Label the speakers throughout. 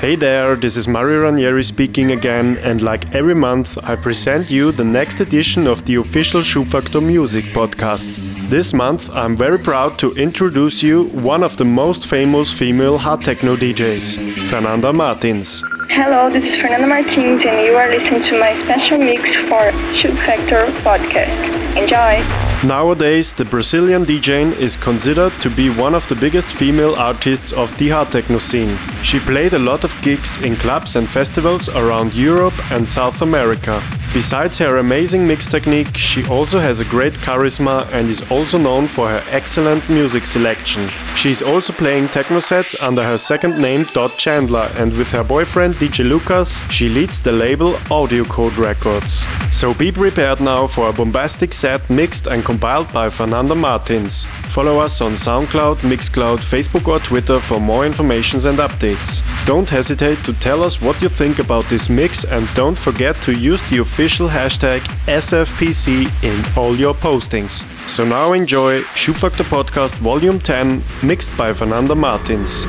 Speaker 1: Hey there, this is Mario Ranieri speaking again, and like every month, I present you the next edition of the official Schubfaktor Music podcast. This month, I'm very proud to introduce you one of the most famous female hard techno DJs, Fernanda Martins.
Speaker 2: Hello, this is Fernanda Martins, and you are listening to my special mix for Schubfaktor podcast. Enjoy!
Speaker 1: Nowadays, the Brazilian DJ is considered to be one of the biggest female artists of the hard techno scene. She played a lot of gigs in clubs and festivals around Europe and South America. Besides her amazing mix technique, she also has a great charisma and is also known for her excellent music selection. She is also playing techno sets under her second name Dot Chandler and with her boyfriend DJ Lukas, she leads the label Audio Code Records. So be prepared now for a bombastic set mixed and compiled by Fernanda Martins. Follow us on SoundCloud, Mixcloud, Facebook or Twitter for more information and updates. Don't hesitate to tell us what you think about this mix and don't forget to use the official hashtag SFPC in all your postings. So now enjoy Schubfaktor Podcast Volume 10 mixed by Fernanda Martins.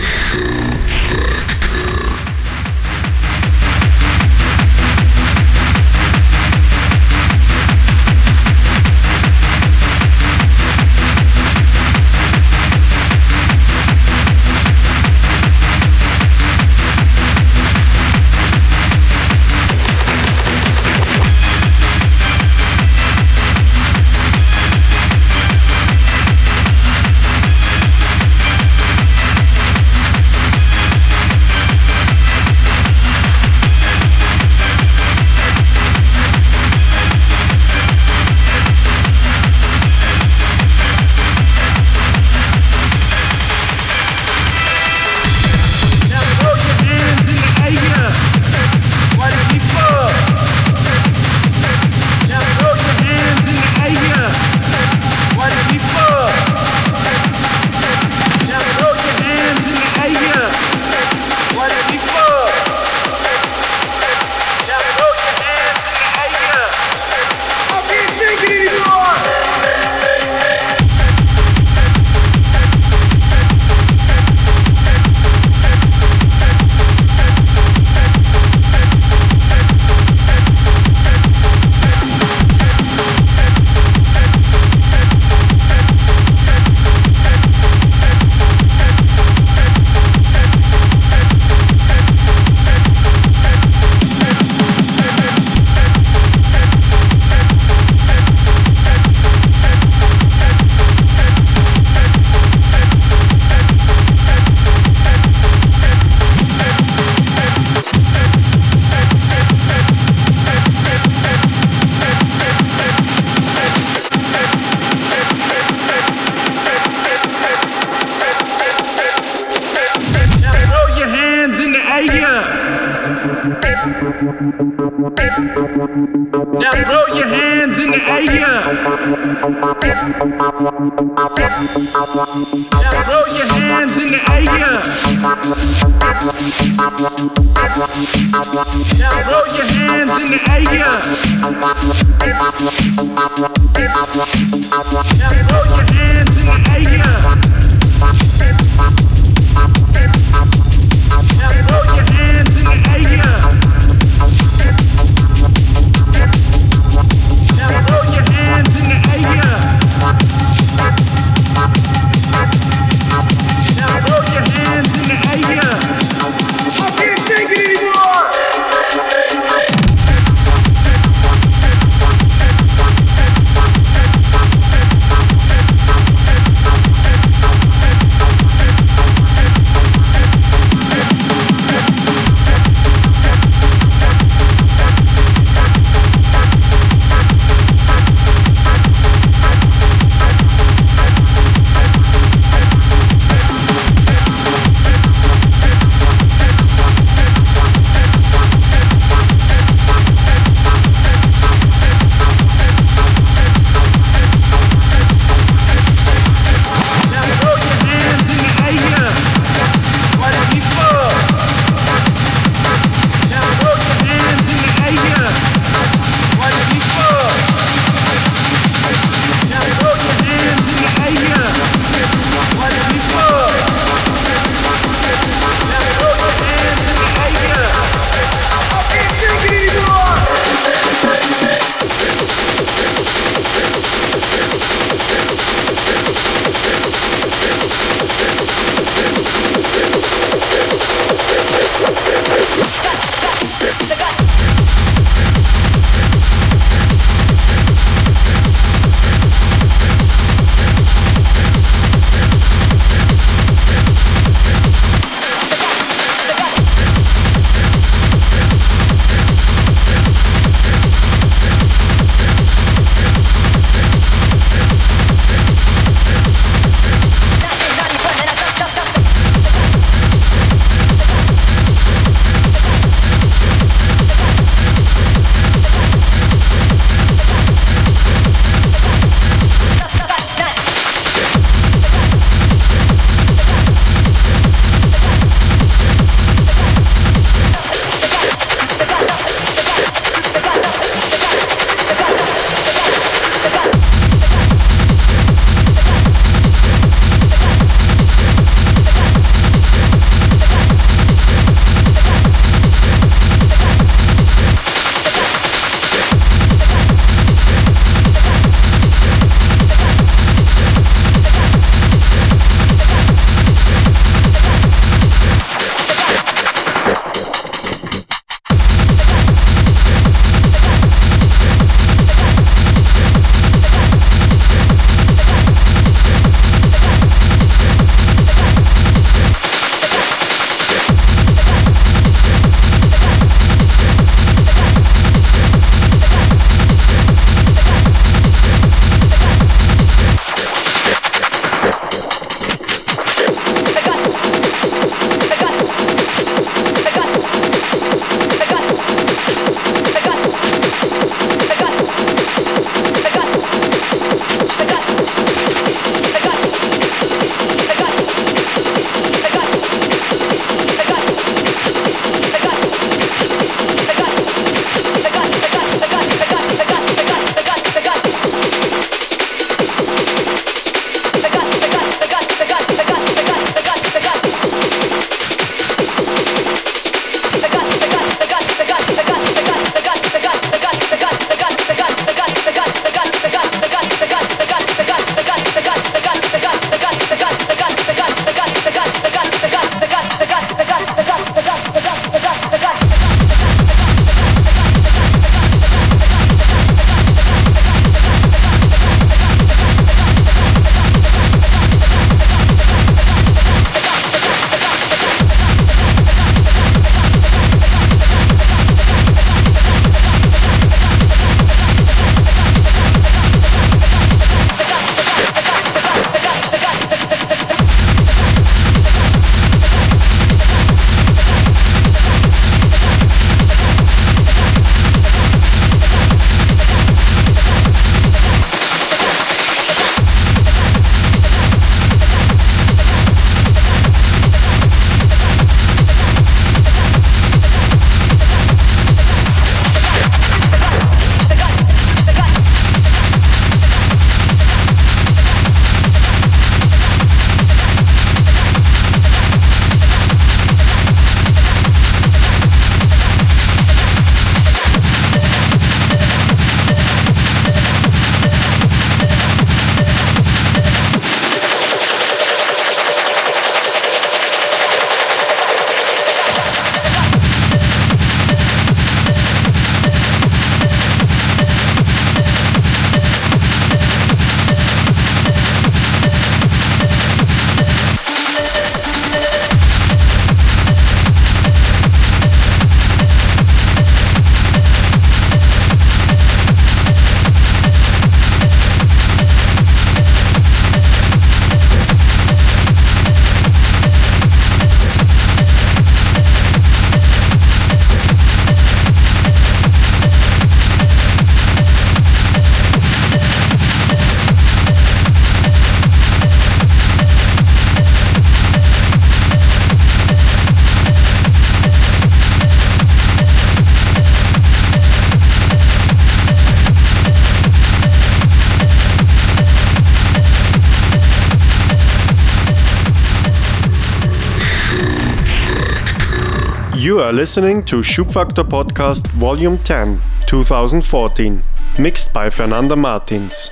Speaker 1: You are listening to Schubfaktor Podcast Volume 10, 2014, mixed by Fernanda Martins.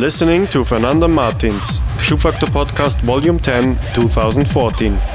Speaker 1: Listening to Fernanda Martins, Schubfaktor Podcast Volume 10, 2014.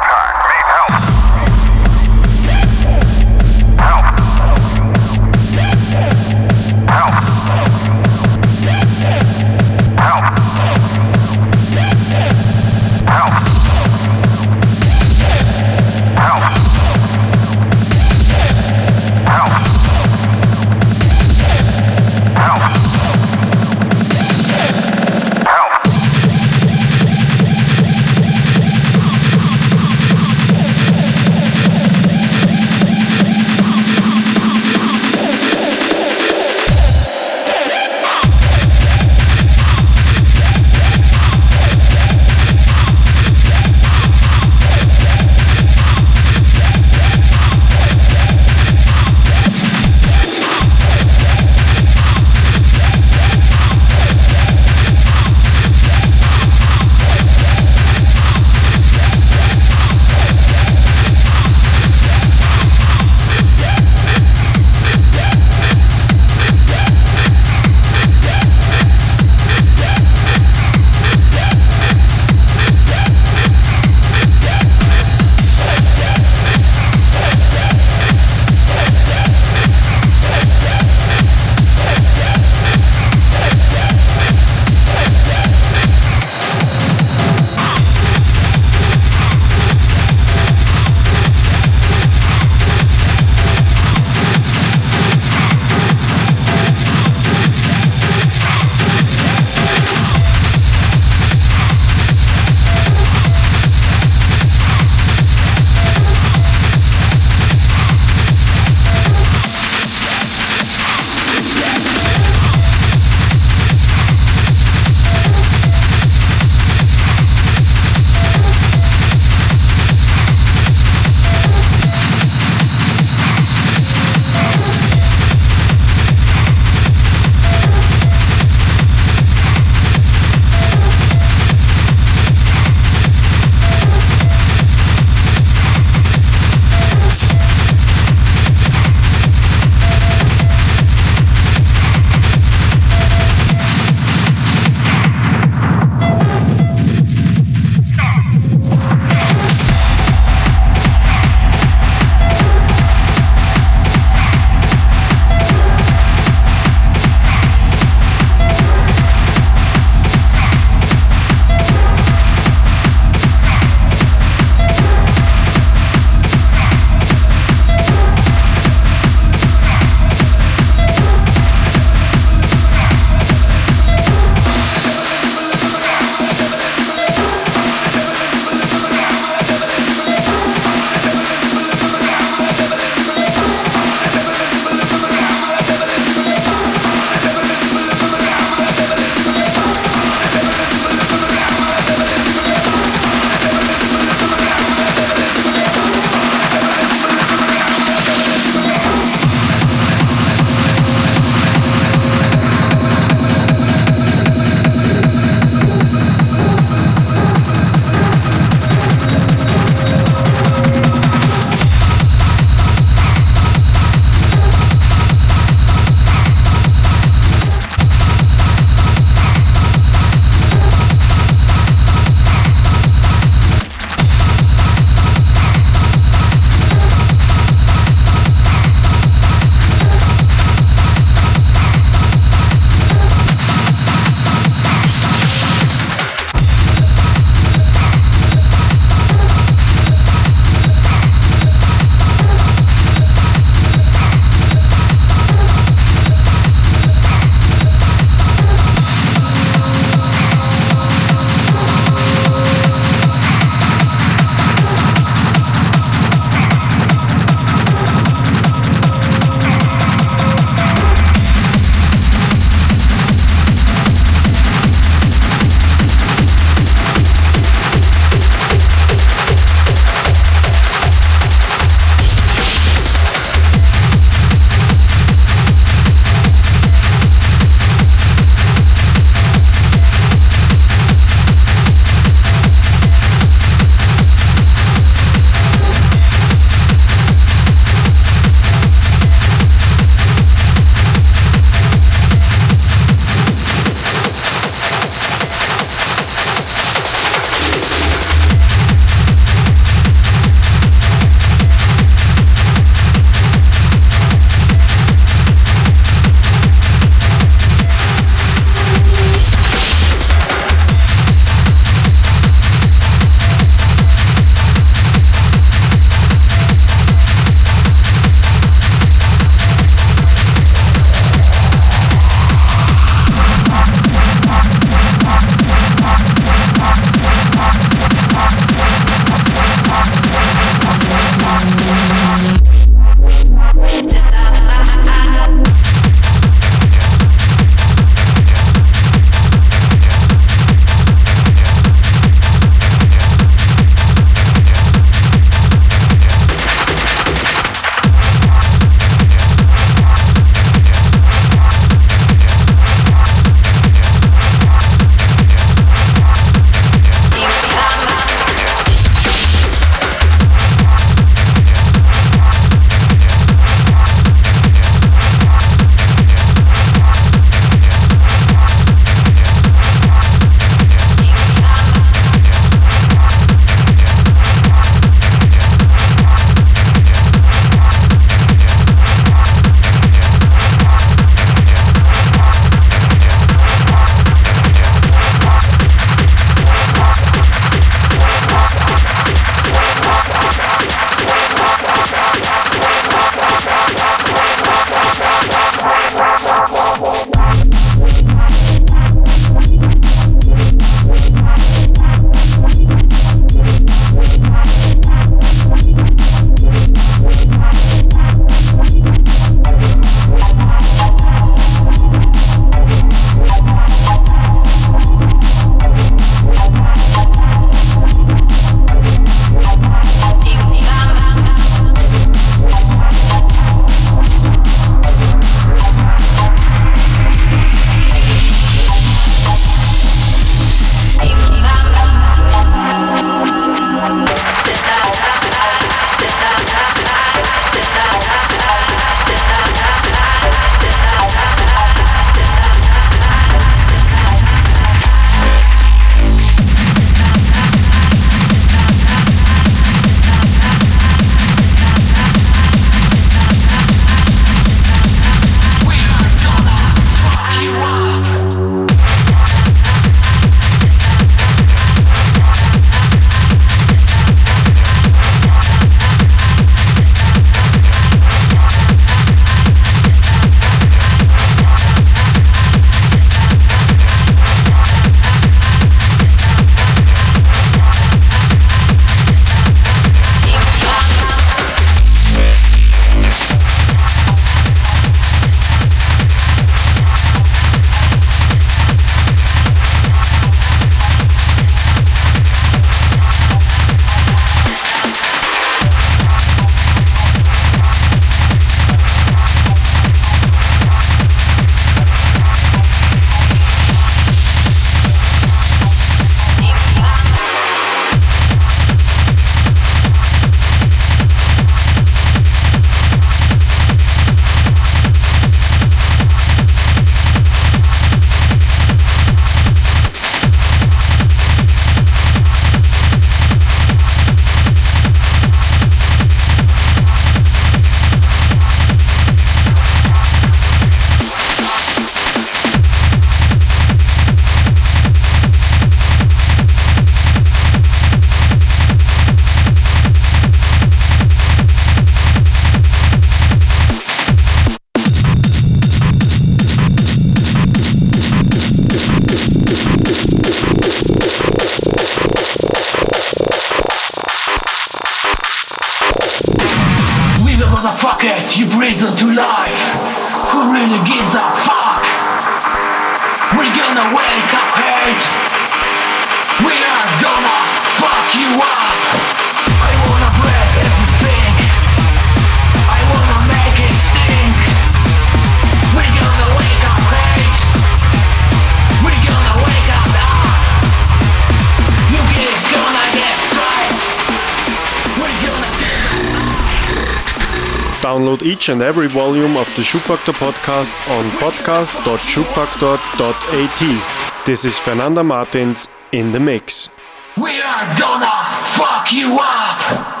Speaker 1: Download each and every volume of the Schubfaktor podcast on podcast.schubfaktor.at. This is Fernanda Martins in the mix.
Speaker 3: We are gonna fuck you up!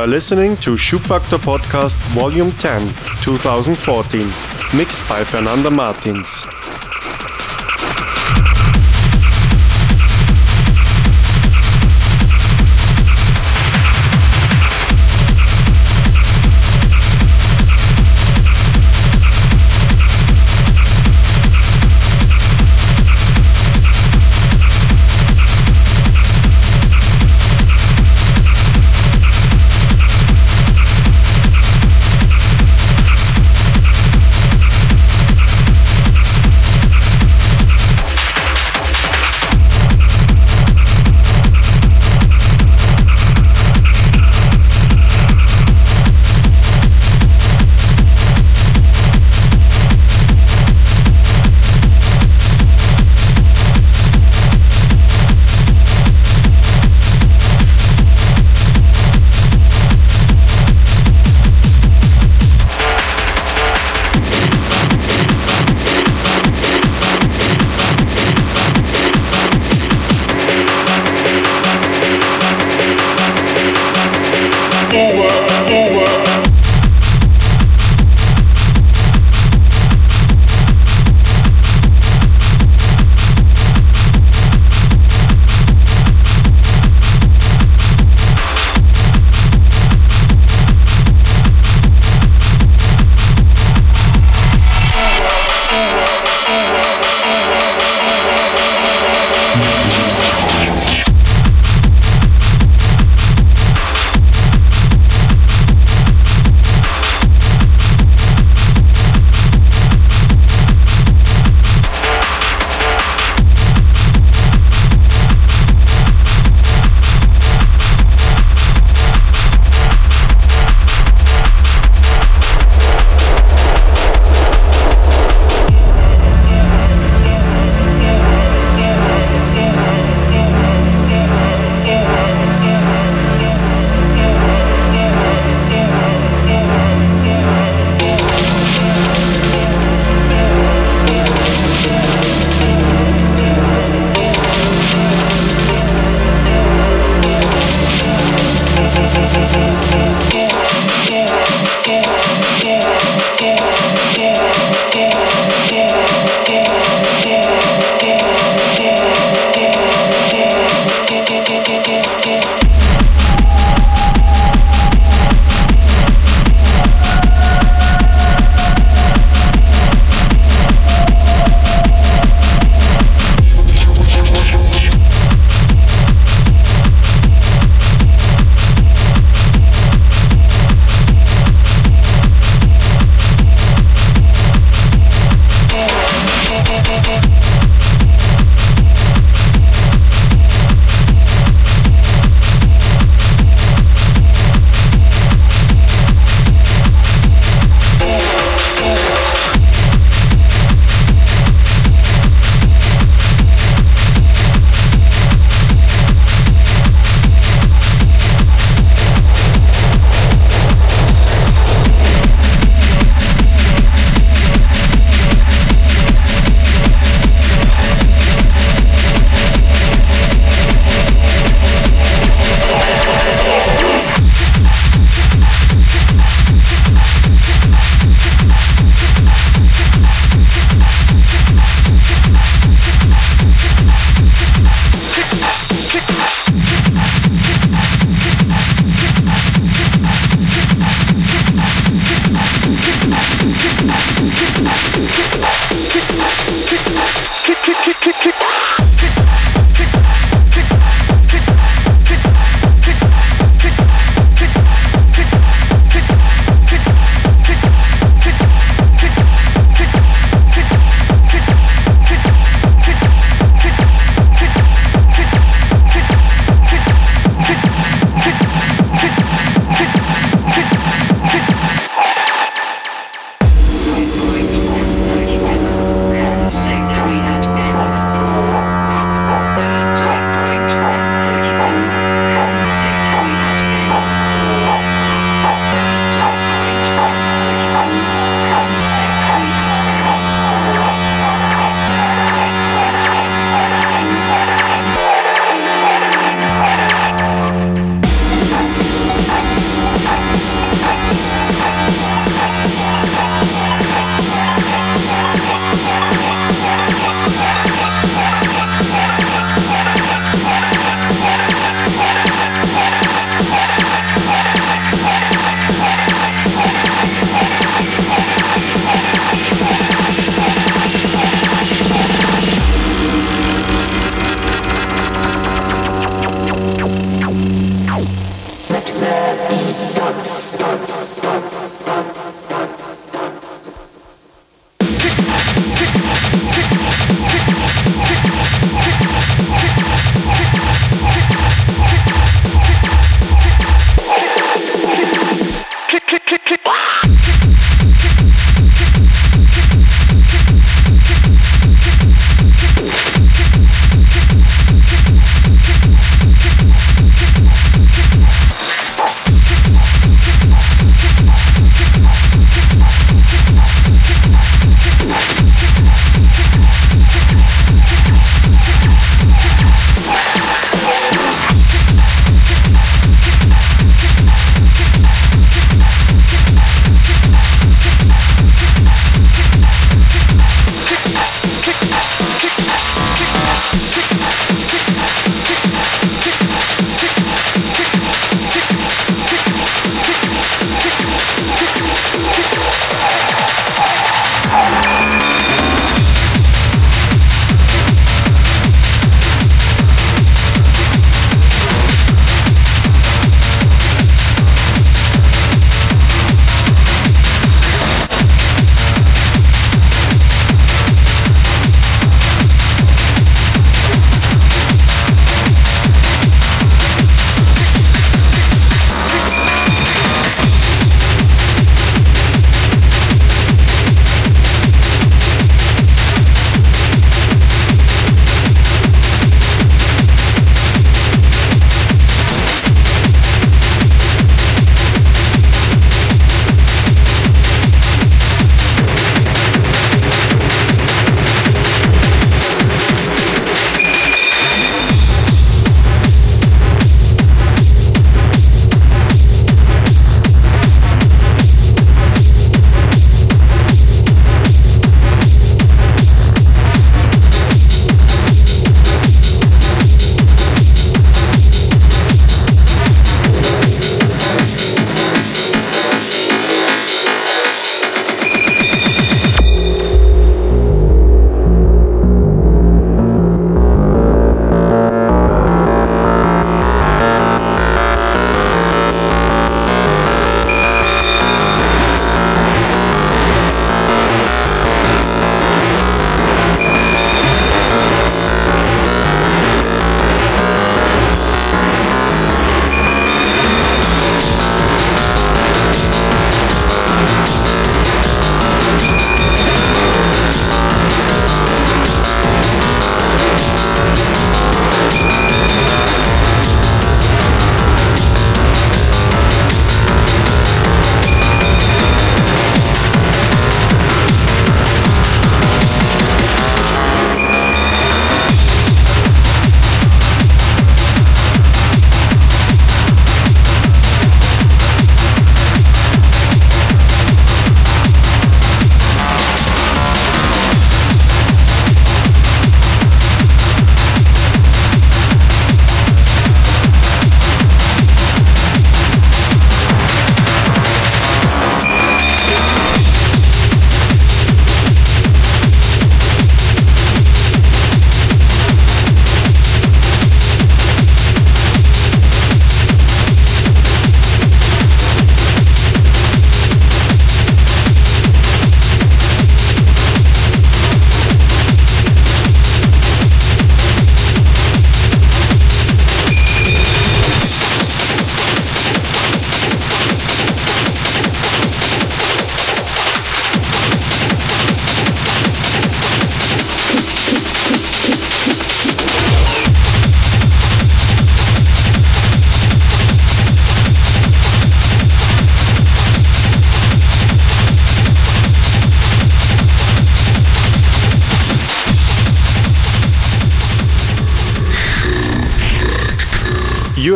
Speaker 1: Are listening to Schubfaktor Podcast Volume 10, 2014, mixed by Fernanda Martins. over, over.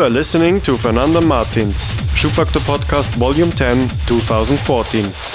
Speaker 1: Are listening to Fernanda Martins, Schubfaktor Podcast Volume 10, 2014.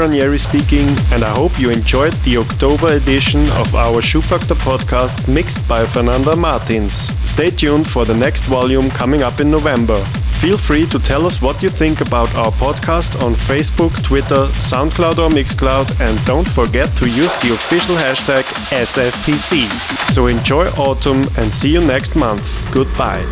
Speaker 1: Ranieri speaking, and I hope you enjoyed the October edition of our Schubfaktor podcast mixed by Fernanda Martins. Stay tuned for the next volume coming up in November. Feel free to tell us what you think about our podcast on Facebook, Twitter, SoundCloud or Mixcloud, and don't forget to use the official hashtag SFPC. So enjoy autumn and see you next month. Goodbye.